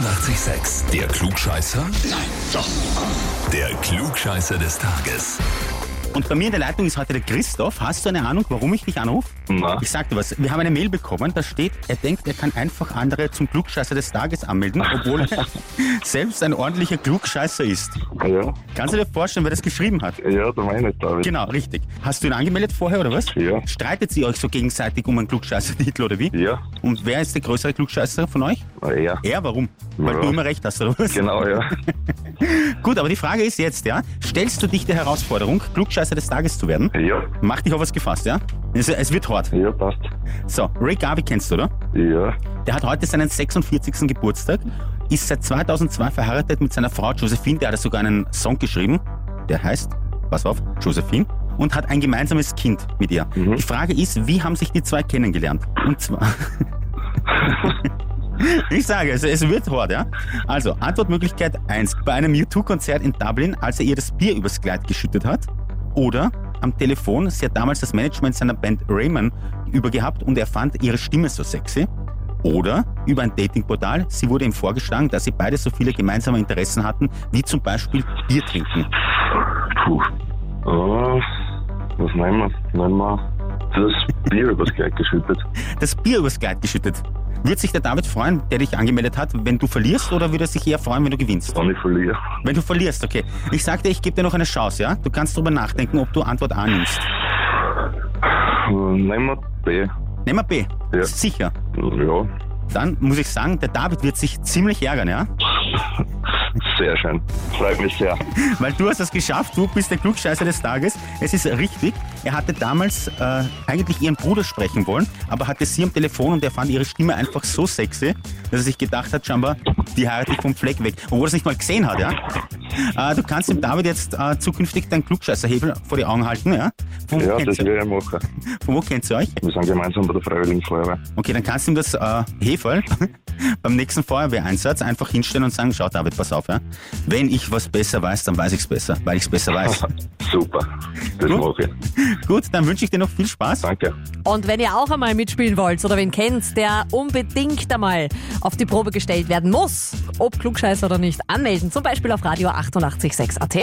886, der Klugscheißer? Nein, doch. Der Klugscheißer des Tages. Und bei mir in der Leitung ist heute der Christoph. Hast du eine Ahnung, warum ich dich anrufe? Na, Ich sag dir was. Wir haben eine Mail bekommen, da steht, er denkt, er kann einfach andere zum Klugscheißer des Tages anmelden, obwohl er selbst ein ordentlicher Klugscheißer ist. ja, Kannst du dir vorstellen, wer das geschrieben hat? ja, der meine David. Genau, richtig. Hast du ihn angemeldet vorher oder was? Ja. Streitet sie euch so gegenseitig um einen Klugscheißer-Titel oder wie? Ja, Und wer ist der größere Klugscheißer von euch? ja, Er, warum? Weil Ja. du immer recht hast, oder was? genau, ja. Gut, aber die Frage ist jetzt, ja, stellst du dich der Herausforderung, Klugscheißer des Tages zu werden? Ja, Mach dich auf was gefasst, ja? Es, es wird hart. ja, passt. So, Ray Garvey kennst du, oder? Ja, Der hat heute seinen 46. Geburtstag, ist seit 2002 verheiratet mit seiner Frau Josephine, der hat sogar einen Song geschrieben, der heißt, pass auf, Josephine, und hat ein gemeinsames Kind mit ihr. Die Frage ist, wie haben sich die zwei kennengelernt? Und zwar... Ich sage, es, es wird hart, ja? Also, Antwortmöglichkeit 1. Bei einem U2-Konzert in Dublin, als er ihr das Bier übers Kleid geschüttet hat. Oder am Telefon, sie hat damals das Management seiner Band Rayman übergehabt und er fand ihre Stimme so sexy. Oder über ein Datingportal, sie wurde ihm vorgeschlagen, dass sie beide so viele gemeinsame Interessen hatten, wie zum Beispiel Bier trinken. puh. Ah, was nehmen wir? Nehmen wir das Bier übers Kleid geschüttet. Das Bier übers Kleid geschüttet. Wird sich der David freuen, der dich angemeldet hat, wenn du verlierst, oder würde er sich eher freuen, wenn du gewinnst? Wenn ich verliere. Wenn du verlierst, okay. Ich sag dir, ich gebe dir noch eine Chance, ja? Du kannst drüber nachdenken, ob du Antwort A nimmst. Äh, Nehmen wir B. Nehmen wir B. Ja. Sicher. Ja, Dann muss ich sagen, der David wird sich ziemlich ärgern, ja? Sehr schön. Freut mich sehr. Weil du hast es geschafft, du bist der Klugscheißer des Tages. Es ist richtig, er hatte damals äh, eigentlich ihren Bruder sprechen wollen, aber hatte sie am Telefon und er fand ihre Stimme einfach so sexy, dass er sich gedacht hat, scheinbar, die ich vom Fleck weg. Obwohl er es nicht mal gesehen hat, ja? Äh, du kannst dem David jetzt äh, zukünftig deinen Klugscheißerhebel vor die Augen halten, ja? Von Ja, das werde ich machen. von wo kennt ihr euch? Wir sind gemeinsam bei der Freiwilligen Feuerwehr. Okay, dann kannst du ihm das äh, Heferl beim nächsten Feuerwehreinsatz einfach hinstellen und sagen, schau David, pass auf, ja? Wenn ich was besser weiß, dann weiß ich es besser, weil ich es besser weiß. Super. Das Gut. mache ich. Gut, dann wünsche ich dir noch viel Spaß. Danke. Und wenn ihr auch einmal mitspielen wollt oder wen kennt, der unbedingt einmal auf die Probe gestellt werden muss, ob Klugscheißer oder nicht, anmelden. Zum Beispiel auf Radio 886 AT.